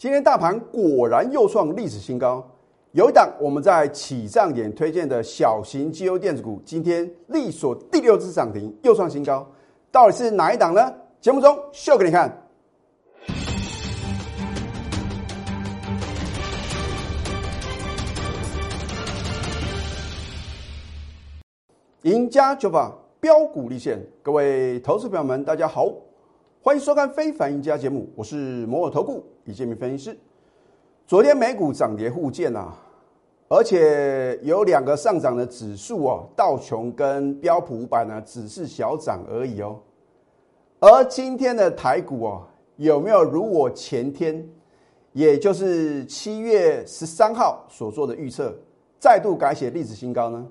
今天大盘果然又创历史新高，有一档我们在起涨点推荐的小型绩优电子股，今天力所第六次涨停，又创新高，到底是哪一档呢？节目中秀给你看。赢家九法标股立现，各位投资朋友们，大家好，欢迎收看《非凡赢家》节目，我是摩尔投顾李建明分析师。昨天美股涨跌互见啊，而且有两个上涨的指数哦，道琼跟标普五百呢，只是小涨而已哦。而今天的台股哦，有没有如我前天，也就是七月十三号所做的预测，再度改写历史新高呢？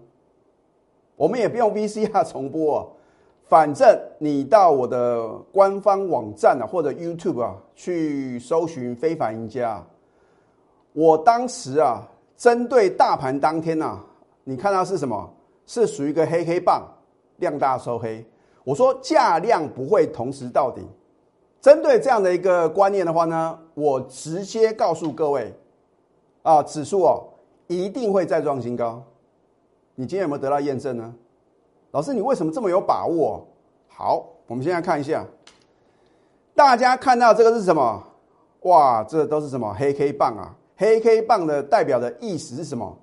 我们也不用 VCR 重播啊，反正你到我的官方网站啊，或者 YouTube 啊，去搜寻“非凡赢家”。我当时啊，针对大盘当天呐，你看到是什么？是属于一个黑黑棒，量大收黑。我说价量不会同时到底。针对这样的一个观念的话呢，我直接告诉各位，啊，指数哦，一定会再创新高。你今天有没有得到验证呢？老师，你为什么这么有把握？好，我们现在看一下，大家看到这个是什么？哇，这都是什么黑 K 棒啊？黑 K 棒的代表的意思是什么？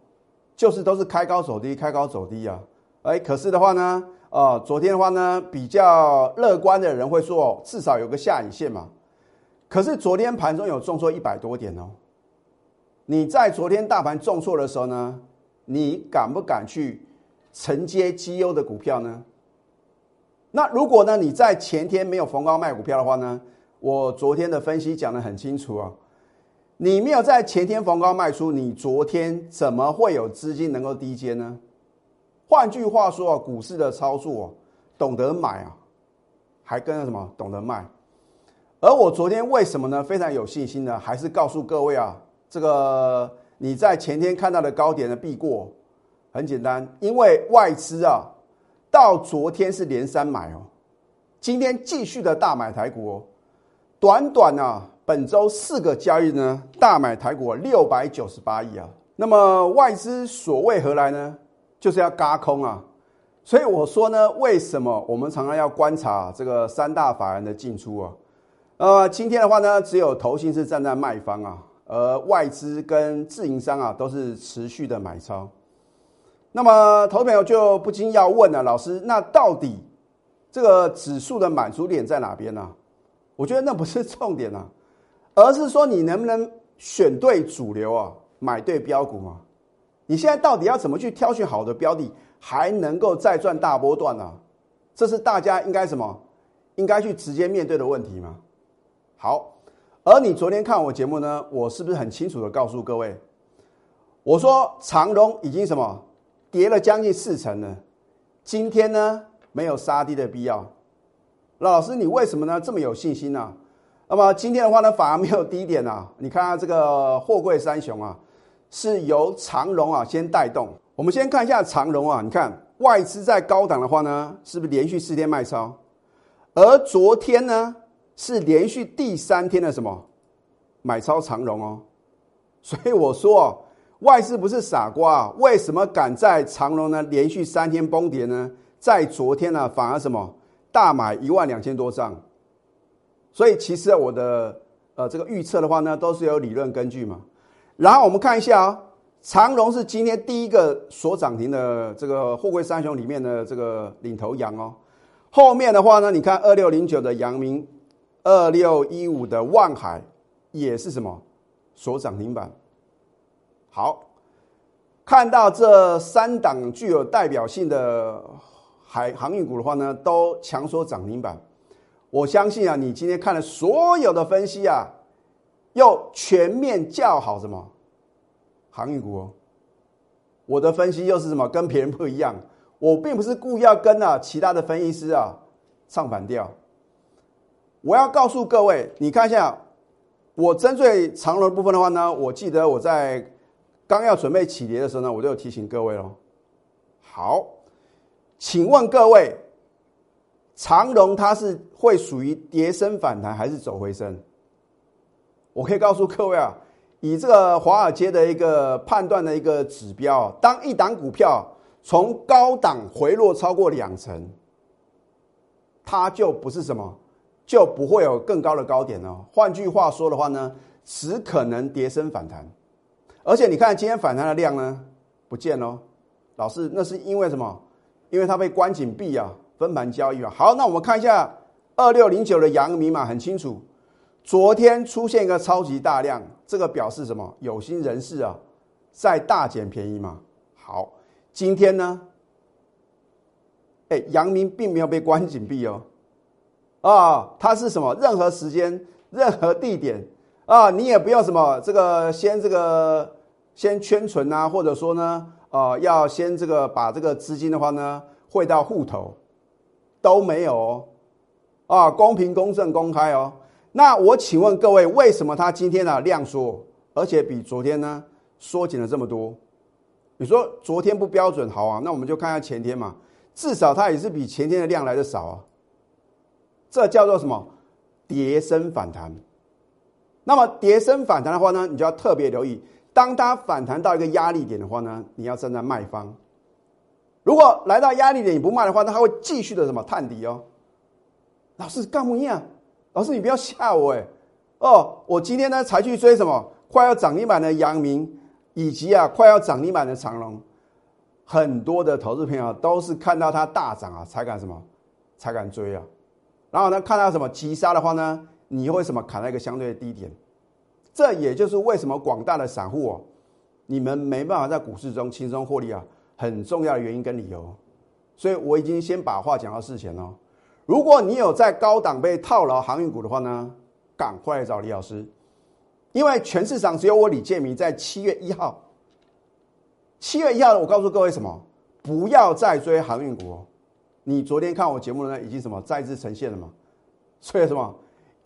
就是都是开高走低，开高走低啊。哎，可是的话呢，呃，昨天的话呢，比较乐观的人会说，至少有个下影线嘛。可是昨天盘中有重挫一百多点哦。你在昨天大盘重挫的时候呢？你敢不敢去承接绩优的股票呢？那如果呢你在前天没有逢高卖股票的话呢？我昨天的分析讲得很清楚啊，你没有在前天逢高卖出，你昨天怎么会有资金能够低接呢？换句话说啊，股市的操作，懂得买啊，还跟着什么懂得卖？而我昨天为什么呢？非常有信心呢？还是告诉各位啊，这个。你在前天看到的高点的避过，很简单，因为外资啊，到昨天是连三买哦，今天继续的大买台股哦，短短啊本周四个交易呢，大买台股六百九十八亿啊，那么外资所谓何来呢？就是要嘎空啊，所以我说呢，为什么我们常常要观察这个三大法人的进出啊？呃，今天的话呢，只有投信是站在卖方啊。而外资跟自营商啊，都是持续的买超。那么，投资朋友就不禁要问了：老师，那到底这个指数的满足点在哪边呢？我觉得那不是重点啊，而是说你能不能选对主流啊，买对标股嘛？你现在到底要怎么去挑选好的标的，还能够再赚大波段呢？这是大家应该什么？应该去直接面对的问题吗？好。而你昨天看我节目呢，我是不是很清楚的告诉各位，我说长荣已经什么跌了将近四成了，今天呢没有杀低的必要。老师，你为什么呢这么有信心呢？那么今天的话呢，反而没有低点啊。你看看这个货柜三雄啊，是由长荣啊先带动。我们先看一下长荣啊，你看外资在高档的话呢，是不是连续四天卖超？而昨天呢？是连续第三天的什么买超长荣哦，所以我说哦，外资不是傻瓜，为什么敢在长荣呢连续三天崩跌呢？在昨天呢反而什么大买一万两千多张，所以其实我的呃这个预测的话呢都是有理论根据嘛。然后我们看一下啊，长荣是今天第一个所涨停的这个货柜三雄里面的这个领头羊哦，后面的话呢，你看二六零九的阳明。二六一五的万海也是什么？所涨停板。好，看到这三档具有代表性的海航运股的话呢，都强所涨停板。我相信啊，你今天看了所有的分析啊，又全面叫好什么航运股哦。我的分析又是什么？跟别人不一样。我并不是故意要跟啊其他的分析师啊唱反调。我要告诉各位，你看一下，我针对长龙部分的话呢，我记得我在刚要准备起跌的时候呢，我就有提醒各位喽。好，请问各位，长龙它是会属于跌升反弹还是走回升？我可以告诉各位啊，以这个华尔街的一个判断的一个指标，当一档股票从高档回落超过两成，它就不是什么，就不会有更高的高点哦。换句话说的话呢，只可能跌升反弹。而且你看今天反弹的量呢，不见喽。老师，那是因为什么？因为它被关紧闭啊，分盘交易啊。好，那我们看一下二六零九的阳明嘛，很清楚，昨天出现一个超级大量，这个表示什么？有心人士啊，在大捡便宜嘛。好，今天呢，哎，阳明并没有被关紧闭哦，啊，它是什么？任何时间、任何地点啊，你也不用什么这个先这个先圈存啊，或者说呢？啊，要先这个把这个资金的话呢汇到户头，都没有哦，啊，公平公正公开哦。那我请问各位，为什么它今天呢量缩，而且比昨天呢缩紧了这么多？你说昨天不标准，好啊，那我们就看下前天嘛，至少它也是比前天的量来的少啊。这叫做什么？叠升反弹。那么叠升反弹的话呢，你就要特别留意。当它反弹到一个压力点的话呢，你要站在卖方。如果来到压力点你不卖的话，那它会继续的什么探底哦。老师干不样？老师你不要吓我哎！哦，我今天呢才去追什么快要涨停板的阳明，以及啊快要涨停板的长隆。很多的投资朋友都是看到它大涨啊才敢什么才敢追啊。然后呢看到什么急杀的话呢，你会什么砍在一个相对的低点。这也就是为什么广大的散户哦，你们没办法在股市中轻松获利啊，很重要的原因跟理由。所以我已经先把话讲到事前哦。如果你有在高档被套牢航运股的话呢，赶快找李老师，因为全市场只有我李建明在七月一号，七月一号我告诉各位什么？不要再追航运股哦。你昨天看我节目呢，已经什么再次呈现了嘛？所以什么？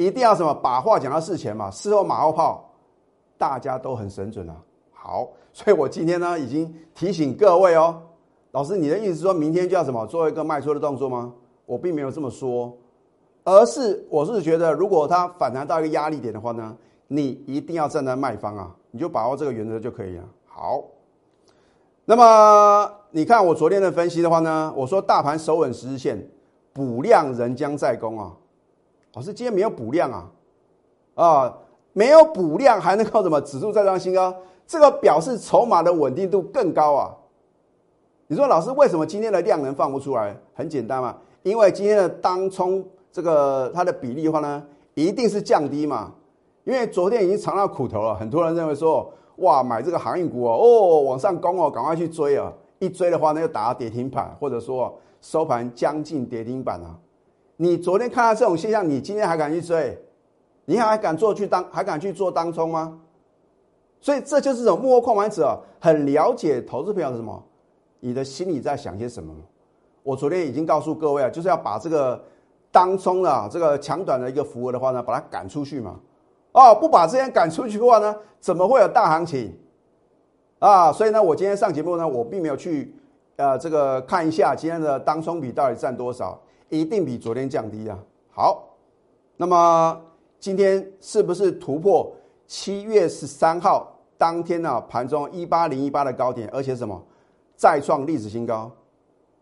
一定要什么把话讲到事前嘛，事后马后炮，大家都很神准啊。好，所以我今天呢已经提醒各位哦，老师，你的意思是说明天就要什么做一个卖出的动作吗？我并没有这么说，而是我是觉得，如果它反弹到一个压力点的话呢，你一定要站在卖方啊，你就把握这个原则就可以了。好，那么你看我昨天的分析的话呢，我说大盘守稳十日线，补量仍将在攻啊。老师，今天没有补量啊，啊，没有补量还能靠什么指数再创新高？这个表示筹码的稳定度更高啊。你说老师为什么今天的量能放不出来？很简单嘛，因为今天的当冲这个它的比例的话呢，一定是降低嘛。因为昨天已经尝到苦头了，很多人认为说，哇，买这个航运股哦，哦，往上攻哦，赶快去追啊！一追的话呢，又打跌停板，或者说收盘将近跌停板啊。你昨天看到这种现象，你今天还敢去追？你还敢做去当？还敢去做当冲吗？所以这就是这种幕后控盘者很了解投资朋友是什么，你的心里在想些什么。我昨天已经告诉各位啊，就是要把这个当冲的这个强短的一个符额的话呢，把它赶出去嘛。哦，不把这些赶出去的话呢，怎么会有大行情？啊，所以呢，我今天上节目呢，我并没有去呃这个看一下今天的当冲比到底占多少。一定比昨天降低啊！好，那么今天是不是突破七月十三号当天呢盘中一八零一八的高点，而且什么再创历史新高？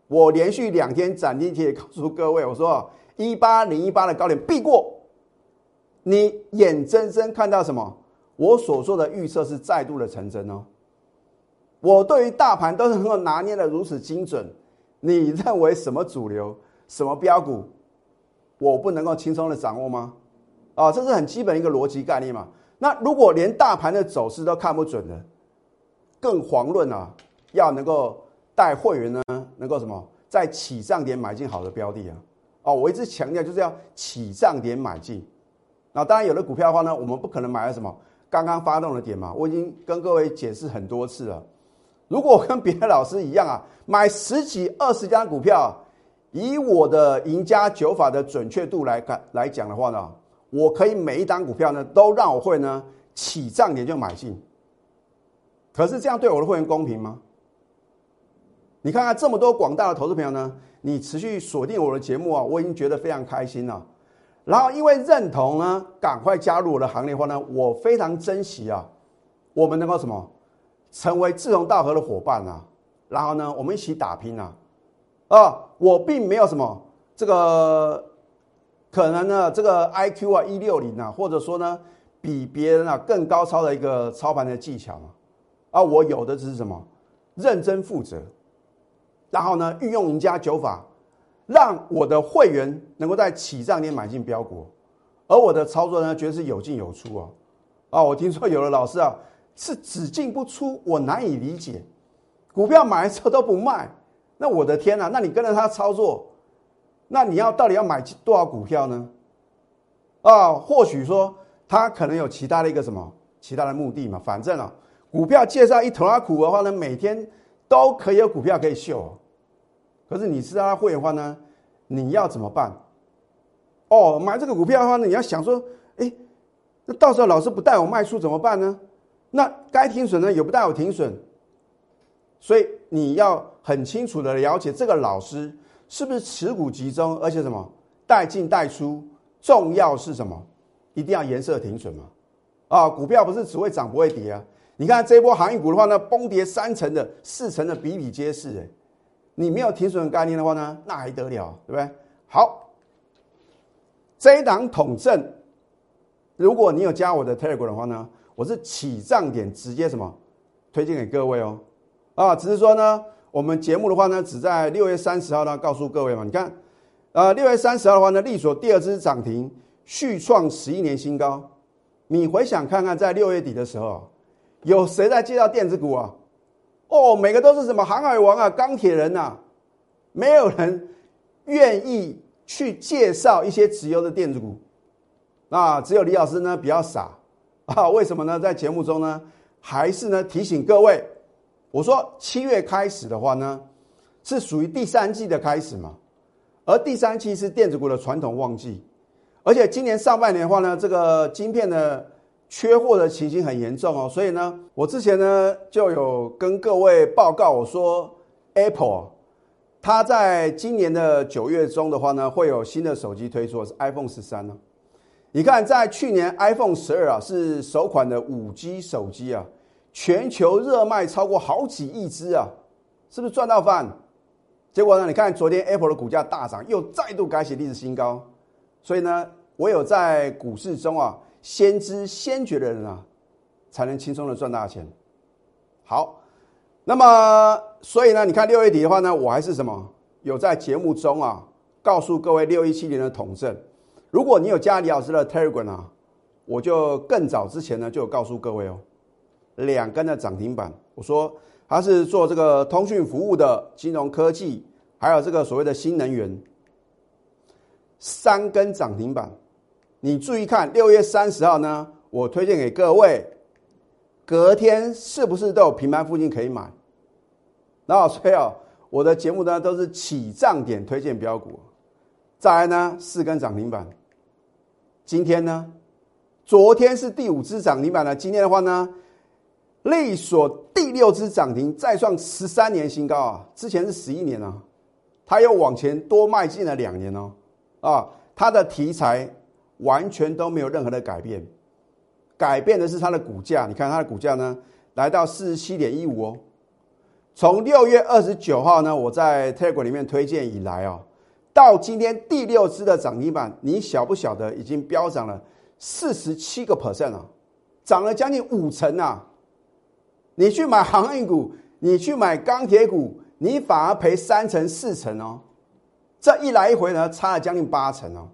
我连续两天斩钉截铁告诉各位，我说一八零一八的高点必过。你眼睁睁看到什么？我所说的预测是再度的成真哦。我对于大盘都是能够拿捏的如此精准，你认为什么主流？什么标股，我不能够轻松的掌握吗？啊，这是很基本一个逻辑概念嘛。那如果连大盘的走势都看不准的，更遑论啊，要能够带会员呢，能够什么在起涨点买进好的标的啊？哦，我一直强调就是要起涨点买进。那当然有的股票的话呢，我们不可能买在什么刚刚发动的点嘛。我已经跟各位解释很多次了。如果我跟别的老师一样啊，买十几二十家股票。以我的赢家九法的准确度来看来讲的话呢，我可以每一单股票呢都让我会呢起涨点就买进。可是这样对我的会员公平吗？你看看这么多广大的投资朋友呢，你持续锁定我的节目啊，我已经觉得非常开心了。然后因为认同呢，赶快加入我的行列的话呢，我非常珍惜啊，我们能够什么，成为志同道合的伙伴啊，然后呢，我们一起打拼啊，啊，我并没有什么这个可能呢，这个 I Q 啊一六零啊，或者说呢，比别人啊更高超的一个操盘的技巧嘛，啊，我有的只是什么，认真负责，然后呢，运用赢家九法。让我的会员能够在起涨点买进标股，而我的操作呢，绝对是有进有出啊！啊，我听说有的老师啊是只进不出，我难以理解。股票买了之后都不卖，那我的天呐！那你跟着他操作，那你要到底要买多少股票呢？啊，或许说他可能有其他的一个什么其他的目的嘛？反正啊，股票介绍一头拉股的话呢，每天都可以有股票可以秀。可是你知道他会的话呢，你要怎么办？哦，买这个股票的话呢，你要想说，哎，那到时候老师不带我卖出怎么办呢？那该停损呢也不带我停损，所以你要很清楚的了解这个老师是不是持股集中，而且什么带进带出，重要是什么？一定要颜色停损嘛？啊，股票不是只会涨不会跌啊？你看这波行业股的话呢，崩跌三成的、四成的比比皆是，哎。你没有停损的概念的话呢，那还得了，对不对？好，这一档统证，如果你有加我的 Telegram 的话呢，我是起涨点直接什么推荐给各位哦。啊，只是说呢，我们节目的话呢，只在六月三十号呢告诉各位嘛。你看，呃，六月三十号的话呢，利索第二支涨停，续创十一年新高。你回想看看，在六月底的时候，有谁在介绍电子股啊？哦，每个都是什么航海王啊、钢铁人呐，没有人愿意去介绍一些直邮的电子股，啊，只有李老师呢比较傻啊，为什么呢？在节目中呢，还是呢提醒各位，我说七月开始的话呢，是属于第三季的开始嘛，而第三季是电子股的传统旺季，而且今年上半年的话呢，这个晶片的。缺货的情形很严重哦，所以呢，我之前呢就有跟各位报告，我说 Apple 它在今年的九月中的话呢，会有新的手机推出，是 iPhone 十三呢。你看，在去年 iPhone 十二啊是首款的五 G 手机啊，全球热卖超过好几亿只啊，是不是赚到饭？结果呢，你看昨天 Apple 的股价大涨，又再度改写历史新高，所以呢，唯有在股市中啊。先知先觉的人啊，才能轻松的赚大钱。好，那么所以呢，你看六月底的话呢，我还是什么有在节目中啊，告诉各位六一七年的统证。如果你有加李老师的 Telegram 啊，我就更早之前呢就有告诉各位哦，两根的涨停板，我说它是做这个通讯服务的金融科技，还有这个所谓的新能源，三根涨停板。你注意看，六月三十号呢，我推荐给各位，隔天是不是都有平盘附近可以买？然后所以啊，我的节目呢都是起涨点推荐标股。再来呢，四根涨停板。今天呢，昨天是第五只涨停板了。今天的话呢，力所第六只涨停，再创十三年新高啊！之前是十一年啊，它又往前多迈进了两年哦。啊，它的题材。完全都没有任何的改变，改变的是它的股价。你看它的股价呢，来到四十七点一五哦。从六月二十九号呢，我在 Telegram 里面推荐以来哦，到今天第六支的涨停板，你晓不晓得已经飙涨了四十七个 percent 了，涨了将近五成啊！你去买航运股，你去买钢铁股，你反而赔三成四成哦。这一来一回呢，差了将近八成哦。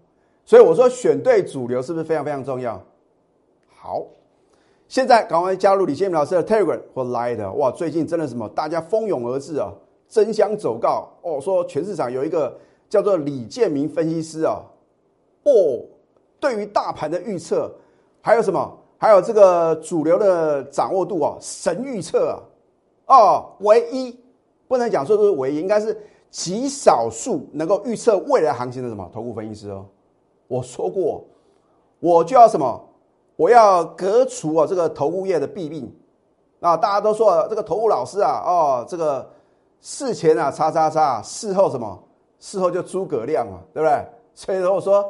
所以我说选对主流是不是非常非常重要？好，现在赶快加入李建明老师的 Telegram 或 Line 哇！最近真的什么，大家蜂拥而至啊，争相走告哦，说全市场有一个叫做李建明分析师啊，哦，对于大盘的预测，还有什么？还有这个主流的掌握度啊，神预测啊，哦，唯一不能讲说是唯一，应该是极少数能够预测未来行情的什么投顾分析师哦。我说过，我就要什么？我要革除啊这个投顾业的弊病啊！大家都说这个投顾老师啊，哦，这个事前啊，叉叉叉，事后什么？事后就诸葛亮嘛，对不对？所以我说，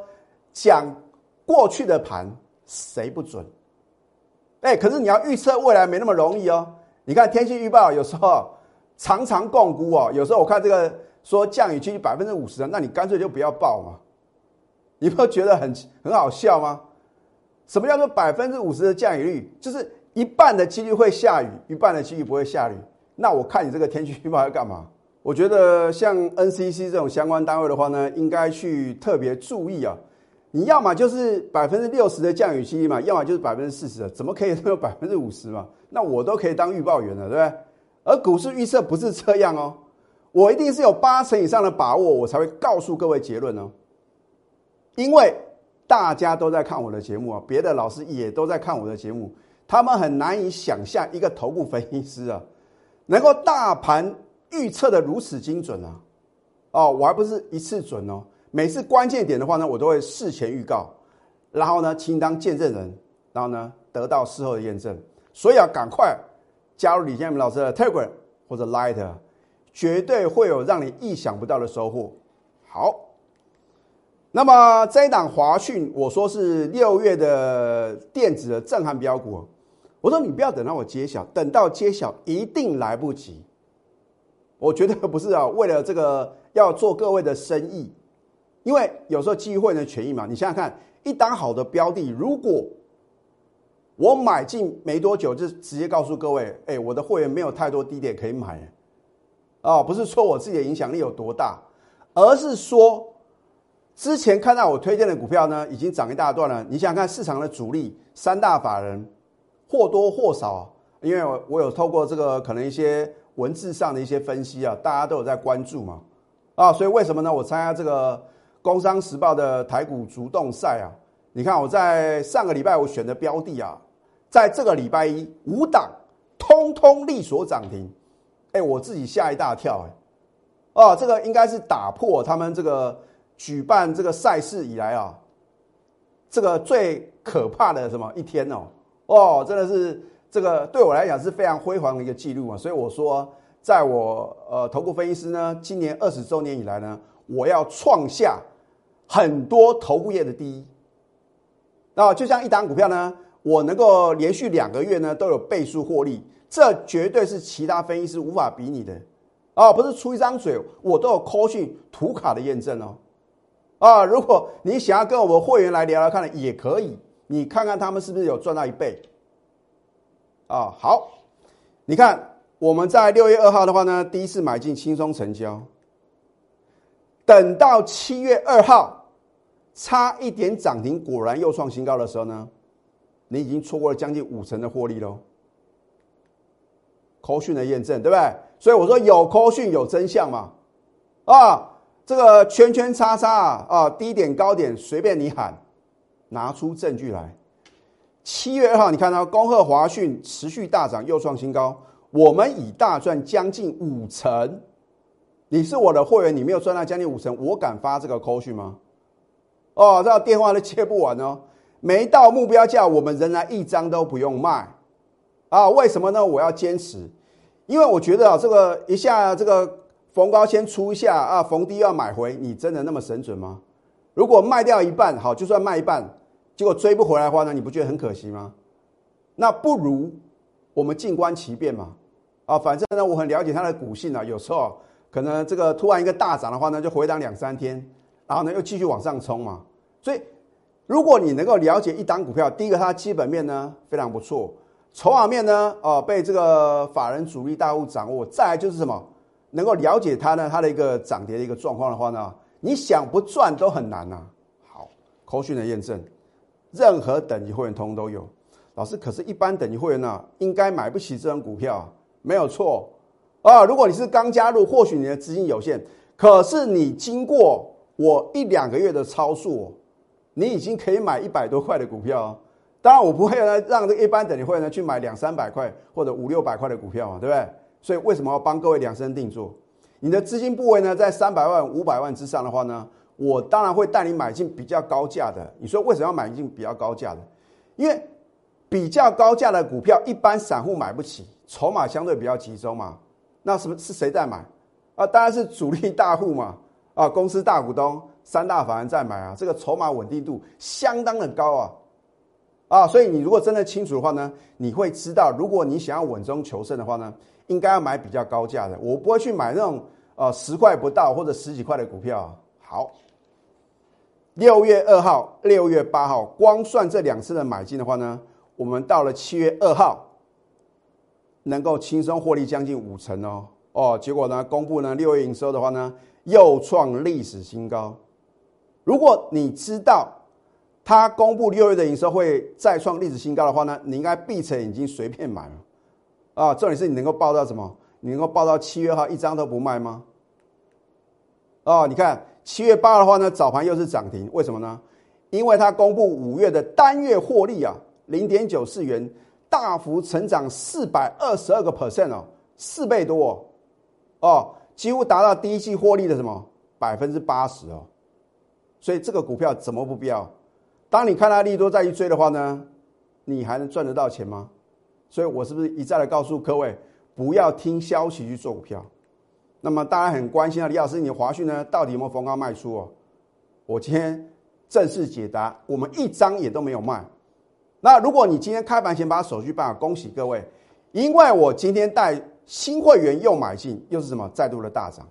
讲过去的盘，谁不准？哎，可是你要预测未来没那么容易哦。你看天气预报有时候常常共估哦，有时候我看这个说降雨几率百分之五十那你干脆就不要报嘛。你不觉得很很好笑吗？什么叫做百分之五十的降雨率？就是一半的几率会下雨，一半的几率不会下雨。那我看你这个天气预报要干嘛？我觉得像 NCC 这种相关单位的话呢，应该去特别注意啊。你要么就是百分之六十的降雨期嘛，要么就是百分之四十的，怎么可以都有百分之五十嘛？那我都可以当预报员了，对不对？而股市预测不是这样哦，我一定是有八成以上的把握，我才会告诉各位结论哦。因为大家都在看我的节目啊，别的老师也都在看我的节目，他们很难以想象一个头部分析师啊，能够大盘。预测的如此精准啊！哦，我还不是一次准哦，每次关键点的话呢，我都会事前预告，然后呢，请当见证人，然后呢，得到事后的验证。所以要赶快加入李建明老师的 Telegram 或者 Light，绝对会有让你意想不到的收获。好，那么这一档华讯，我说是六月的电子的震撼标股，我说你不要等到我揭晓，等到揭晓一定来不及。我觉得不是啊，为了这个要做各位的生意，因为有时候机会的权益嘛。你想想看，一档好的标的，如果我买进没多久，就直接告诉各位，哎，我的会员没有太多低点可以买，啊，不是说我自己的影响力有多大，而是说之前看到我推荐的股票呢，已经涨一大段了。你想想看，市场的主力三大法人或多或少，因为我我有透过这个可能一些。文字上的一些分析啊，大家都有在关注嘛，啊，所以为什么呢？我参加这个《工商时报》的台股主动赛啊，你看我在上个礼拜我选的标的啊，在这个礼拜一五档通通力所涨停，哎，我自己吓一大跳哎，哦，这个应该是打破他们这个举办这个赛事以来啊，这个最可怕的什么一天哦，哦，真的是。这个对我来讲是非常辉煌的一个记录啊，所以我说，在我呃投顾分析师呢，今年二十周年以来呢，我要创下很多投顾业的第一。那就像一档股票呢，我能够连续两个月呢都有倍数获利，这绝对是其他分析师无法比拟的啊！不是出一张嘴，我都有扣讯图卡的验证哦。啊，如果你想要跟我们会员来聊聊看，也可以，你看看他们是不是有赚到一倍。啊，好，你看我们在六月二号的话呢，第一次买进轻松成交，等到七月二号差一点涨停，果然又创新高的时候呢，你已经错过了将近五成的获利喽。扣讯的验证，对不对？所以我说有扣讯有真相嘛，啊，这个圈圈叉叉啊，低点高点随便你喊，拿出证据来。七月二号，你看到恭贺华讯持续大涨，又创新高。我们已大赚将近五成。你是我的会员，你没有赚到将近五成，我敢发这个扣讯吗？哦，这电话都接不完哦。没到目标价，我们仍然一张都不用卖。啊，为什么呢？我要坚持，因为我觉得啊，这个一下这个逢高先出一下啊，逢低要买回，你真的那么神准吗？如果卖掉一半，好，就算卖一半。结果追不回来的话呢，你不觉得很可惜吗？那不如我们静观其变嘛。啊，反正呢，我很了解它的股性啊，有时候可能这个突然一个大涨的话呢，就回档两三天，然后呢又继续往上冲嘛。所以，如果你能够了解一档股票，第一个它基本面呢非常不错，筹码面呢哦被这个法人主力大户掌握，再来就是什么，能够了解它呢它的一个涨跌的一个状况的话呢，你想不赚都很难呐。好，口讯的验证。任何等级会员通通都有，老师，可是，一般等级会员呢，应该买不起这张股票，没有错啊。如果你是刚加入，或许你的资金有限，可是你经过我一两个月的操作，你已经可以买一百多块的股票。当然，我不会呢让这一般等级会员呢去买两三百块或者五六百块的股票嘛，对不对？所以为什么要帮各位量身定做？你的资金部位呢，在三百万、五百万之上的话呢？我当然会带你买进比较高价的。你说为什么要买进比较高价的？因为比较高价的股票，一般散户买不起，筹码相对比较集中嘛。那什么是谁在买？啊，当然是主力大户嘛。啊，公司大股东三大法人在买啊，这个筹码稳定度相当的高啊，啊，所以你如果真的清楚的话呢，你会知道，如果你想要稳中求胜的话呢，应该要买比较高价的，我不会去买那种呃十块不到或者十几块的股票。好，六月二号、六月八号，光算这两次的买进的话呢，我们到了七月二号，能够轻松获利将近五成哦。哦，结果呢，公布呢六月营收的话呢，又创历史新高。如果你知道它公布六月的营收会再创历史新高的话呢，你应该闭成眼睛随便买了。啊，重点是你能够报到什么？你能够报到七月号一张都不卖吗？哦，你看。七月八的话呢，早盘又是涨停，为什么呢？因为它公布五月的单月获利啊，零点九四元，大幅成长四百二十二个 percent 哦，四倍多哦，几乎达到第一季获利的什么百分之八十哦，所以这个股票怎么不标？当你看到利多再去追的话呢，你还能赚得到钱吗？所以我是不是一再的告诉各位，不要听消息去做股票？那么大家很关心啊，李老师，你的华讯呢到底有没有逢高卖出哦？我今天正式解答，我们一张也都没有卖。那如果你今天开盘前把手续办好，恭喜各位，因为我今天带新会员又买进，又是什么再度的大涨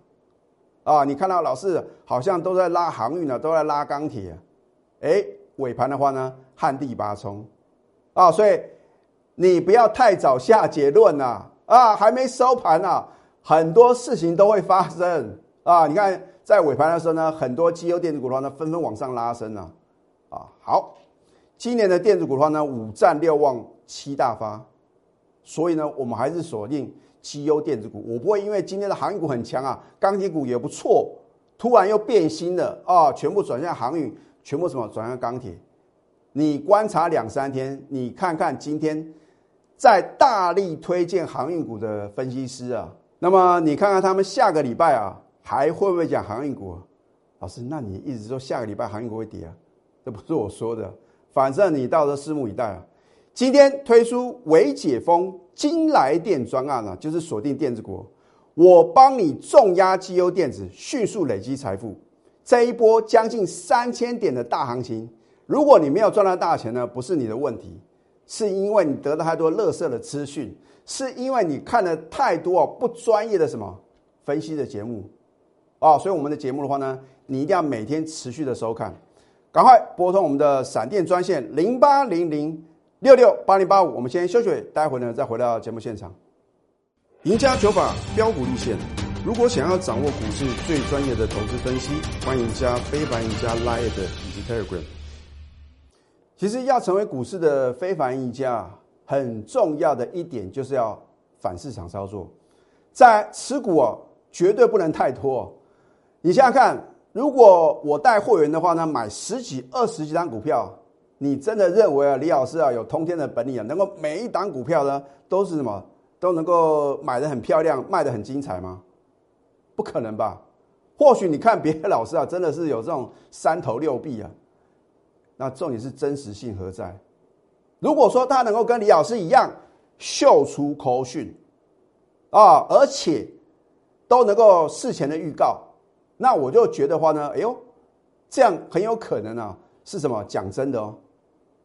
啊？你看到老师好像都在拉航运呢，都在拉钢铁，哎，尾盘的话呢，旱地拔葱啊，所以你不要太早下结论呐，啊，还没收盘呢。很多事情都会发生啊！你看，在尾盘的时候呢，很多绩优电子股的话呢，纷纷往上拉升了啊。好，今年的电子股的话呢，五战六旺七大发，所以呢，我们还是锁定绩优电子股。我不会因为今天的航运股很强啊，钢铁股也不错，突然又变心了啊，全部转向航运，全部什么转向钢铁？你观察两三天，你看看今天在大力推荐航运股的分析师啊。那么你看看他们下个礼拜啊，还会不会讲航运股？老师，那你一直说下个礼拜航运股会跌啊？这不是我说的，反正你到时候拭目以待啊。今天推出微解封金来电专案啊，就是锁定电子股，我帮你重压绩优电子，迅速累积财富。这一波将近三千点的大行情，如果你没有赚到大钱呢，不是你的问题，是因为你得到太多垃圾的资讯。是因为你看了太多不专业的什么分析的节目，哦，所以我们的节目的话呢，你一定要每天持续的收看，赶快拨通我们的闪电专线零八零零六六八零八五。我们先休息，待会呢再回到节目现场。赢家九法标股立线，如果想要掌握股市最专业的投资分析，欢迎加非凡、赢家 Line 以及 Telegram。其实要成为股市的非凡赢家。很重要的一点就是要反市场操作，在持股哦，绝对不能太多。你想想看，如果我带货源的话呢，买十几、二十几张股票，你真的认为啊，李老师啊有通天的本领啊，能够每一档股票呢都是什么都能够买的很漂亮，卖的很精彩吗？不可能吧？或许你看别的老师啊，真的是有这种三头六臂啊，那重点是真实性何在？如果说他能够跟李老师一样秀出口讯啊，而且都能够事前的预告，那我就觉得话呢，哎呦，这样很有可能啊，是什么讲真的哦？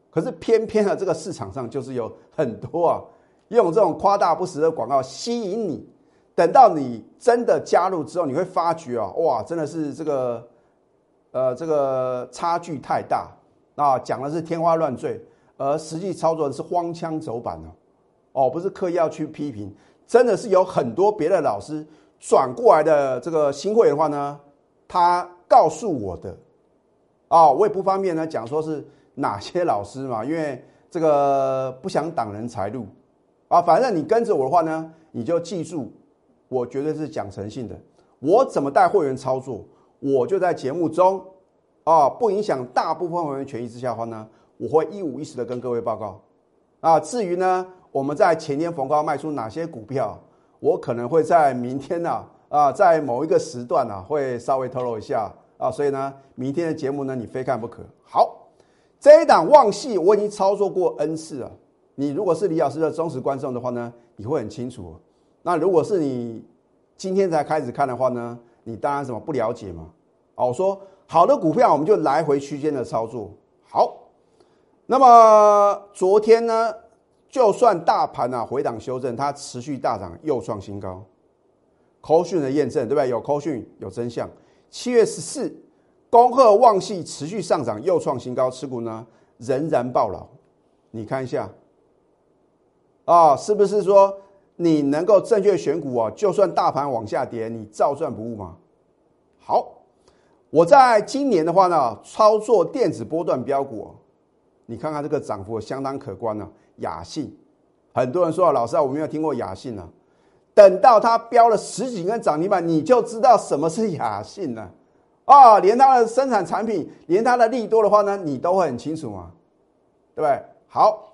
可是偏偏啊，这个市场上就是有很多啊，用这种夸大不实的广告吸引你，等到你真的加入之后，你会发觉啊，哇，真的是这个呃，这个差距太大啊，讲的是天花乱坠。而实际操作的是荒腔走板呢，哦，不是刻意要去批评，真的是有很多别的老师转过来的这个新会的话呢，他告诉我的，啊，我也不方便呢讲说是哪些老师嘛，因为这个不想挡人财路，啊，反正你跟着我的话呢，你就记住，我绝对是讲诚信的，我怎么带会员操作，我就在节目中，啊，不影响大部分会员权益之下的话呢。我会一五一十的跟各位报告，啊，至于呢，我们在前天逢高卖出哪些股票，我可能会在明天呢，啊，在某一个时段呢，会稍微透露一下，啊，所以呢，明天的节目呢，你非看不可。好，这一档旺系我已经操作过 N 次了，你如果是李老师的忠实观众的话呢，你会很清楚。那如果是你今天才开始看的话呢，你当然什么不了解嘛？哦，我说好的股票我们就来回区间的操作。好，那么昨天呢，就算大盘啊回档修正，它持续大涨又创新高。扣讯的验证对不对？有扣讯有真相。七月十四，恭贺旺系持续上涨又创新高，持股呢仍然爆老。你看一下，啊，是不是说你能够正确选股啊？就算大盘往下跌，你照赚不误吗？好。我在今年的话呢，操作电子波段标股，你看看这个涨幅相当可观呢。雅信，很多人说老师啊，我没有听过雅信呢。等到它标了十几根涨停板，你就知道什么是雅信了。啊连它的生产产品，连它的利多的话呢，你都会很清楚嘛，对不对？好，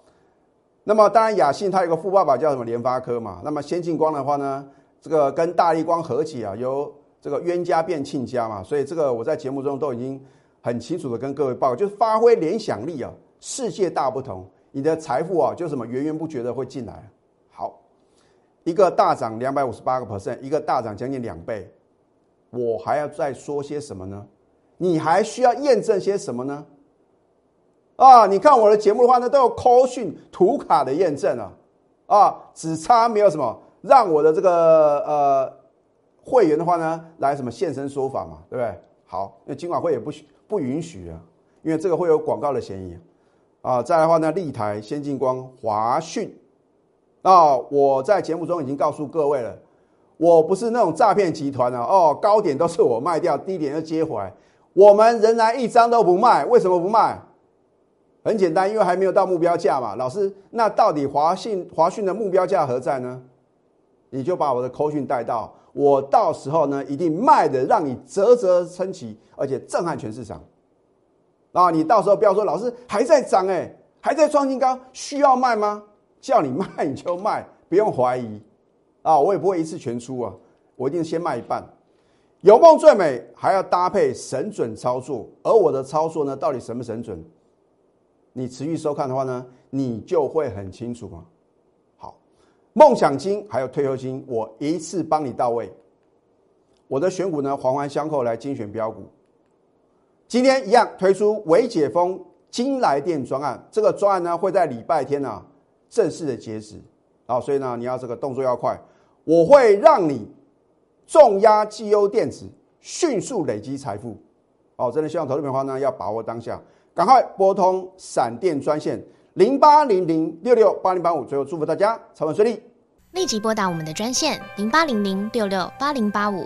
那么当然雅信它有个富爸爸叫什么联发科嘛。那么先进光的话呢，这个跟大力光合起啊，由。这个冤家变亲家嘛，所以这个我在节目中都已经很清楚的跟各位报，就是发挥联想力啊，世界大不同，你的财富啊就什么源源不绝的会进来。好，一个大涨两百五十八个 percent，一个大涨将近两倍，我还要再说些什么呢？你还需要验证些什么呢？啊，你看我的节目的话呢，都有 call 讯图卡的验证啊，啊，只差没有什么让我的这个呃。会员的话呢，来什么现身说法嘛，对不对？好，那今晚会也不许不允许啊，因为这个会有广告的嫌疑啊。再来的话呢，立台、先进光、华讯，啊，我在节目中已经告诉各位了，我不是那种诈骗集团啊。哦，高点都是我卖掉，低点又接回来，我们仍然一张都不卖。为什么不卖？很简单，因为还没有到目标价嘛。老师，那到底华信华讯的目标价何在呢？你就把我的口讯带到。我到时候呢，一定卖的让你啧啧称奇，而且震撼全市场。啊，你到时候不要说老师还在涨哎，还在创新高，需要卖吗？叫你卖你就卖，不用怀疑。啊，我也不会一次全出啊，我一定先卖一半。有梦最美，还要搭配神准操作。而我的操作呢，到底神不神准？你持续收看的话呢，你就会很清楚嘛。梦想金还有退休金，我一次帮你到位。我的选股呢，环环相扣来精选标股。今天一样推出微解封金来电专案，这个专案呢会在礼拜天呢正式的截止啊，所以呢你要这个动作要快，我会让你重压绩优电子，迅速累积财富。哦，真的希望投资朋友呢要把握当下，赶快拨通闪电专线。零八零零六六八零八五，最后祝福大家操盘顺利。立即拨打我们的专线零八零零六六八零八五